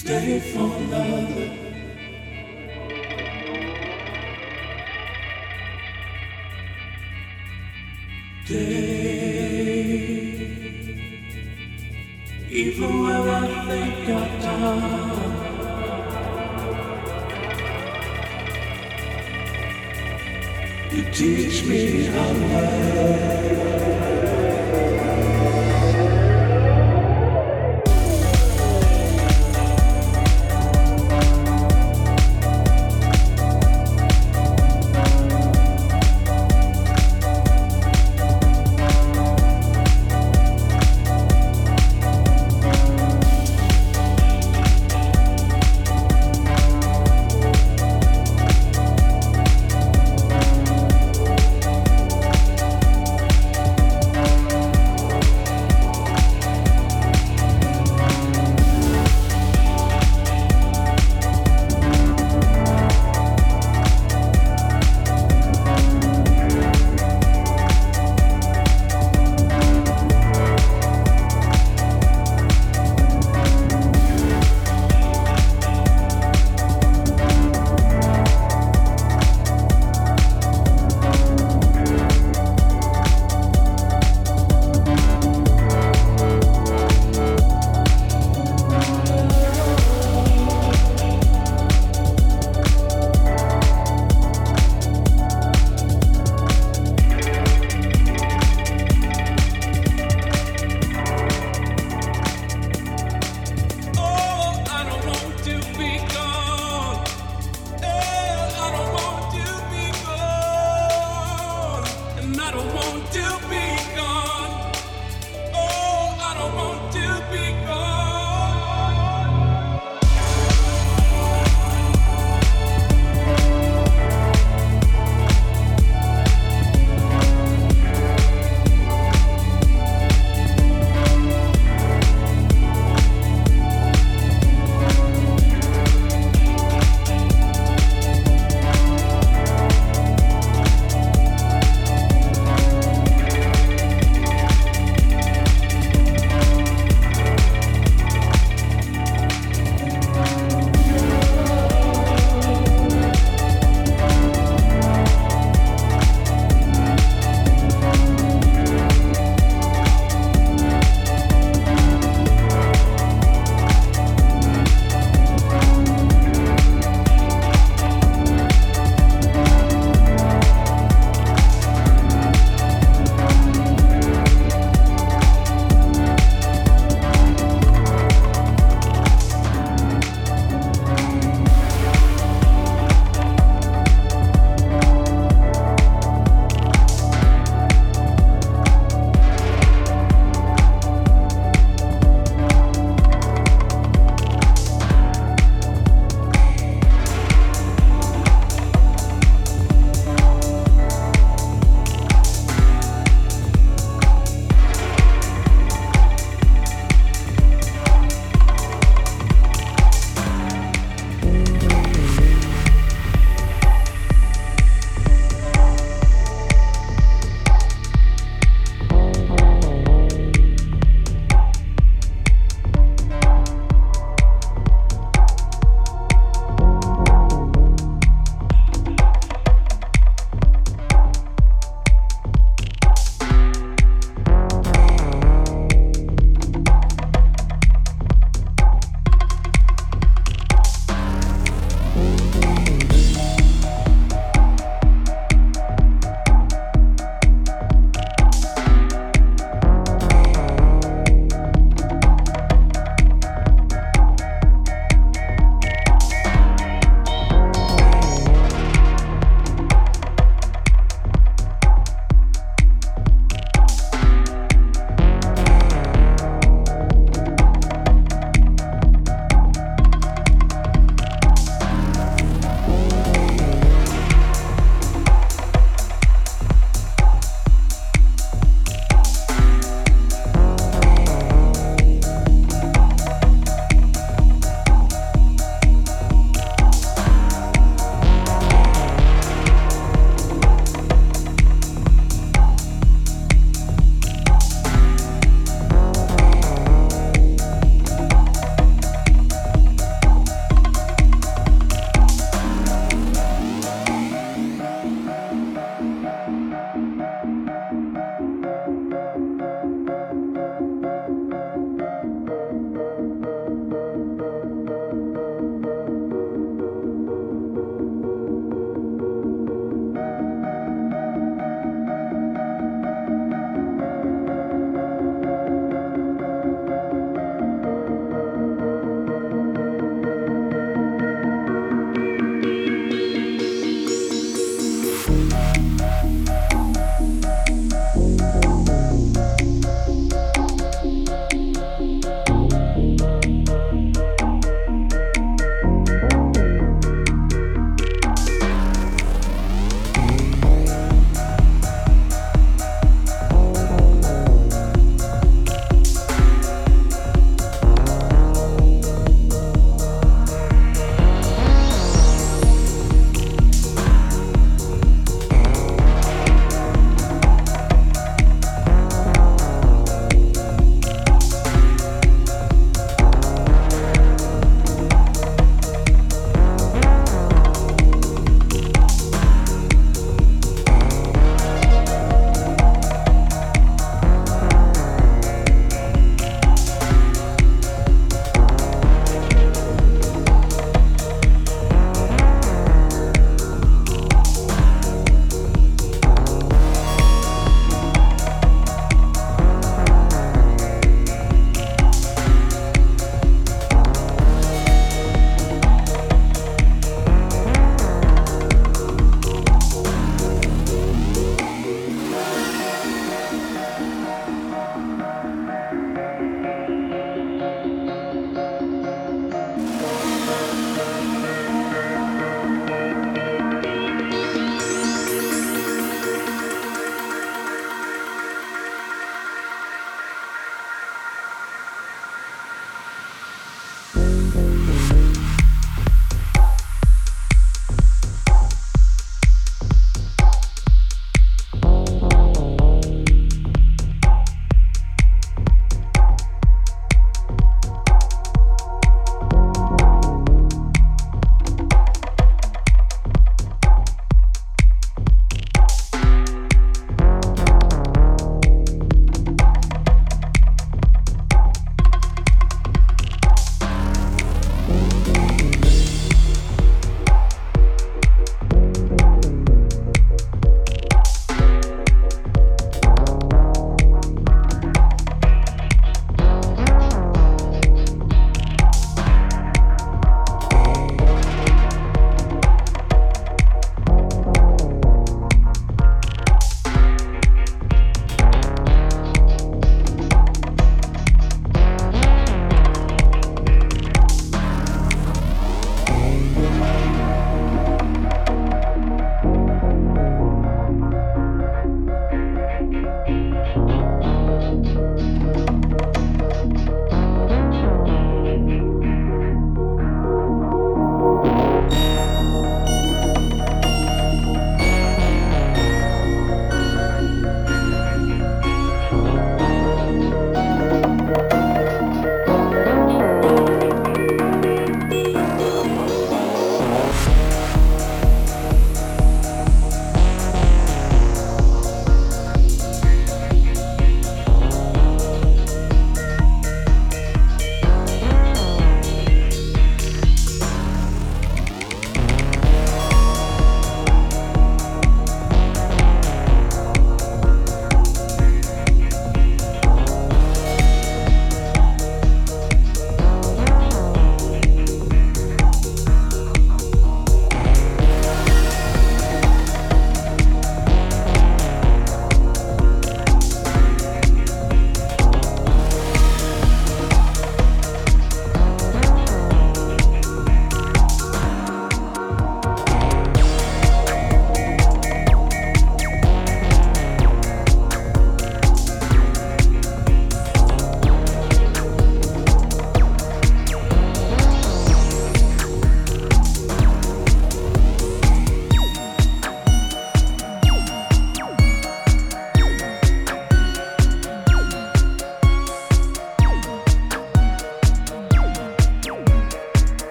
stay for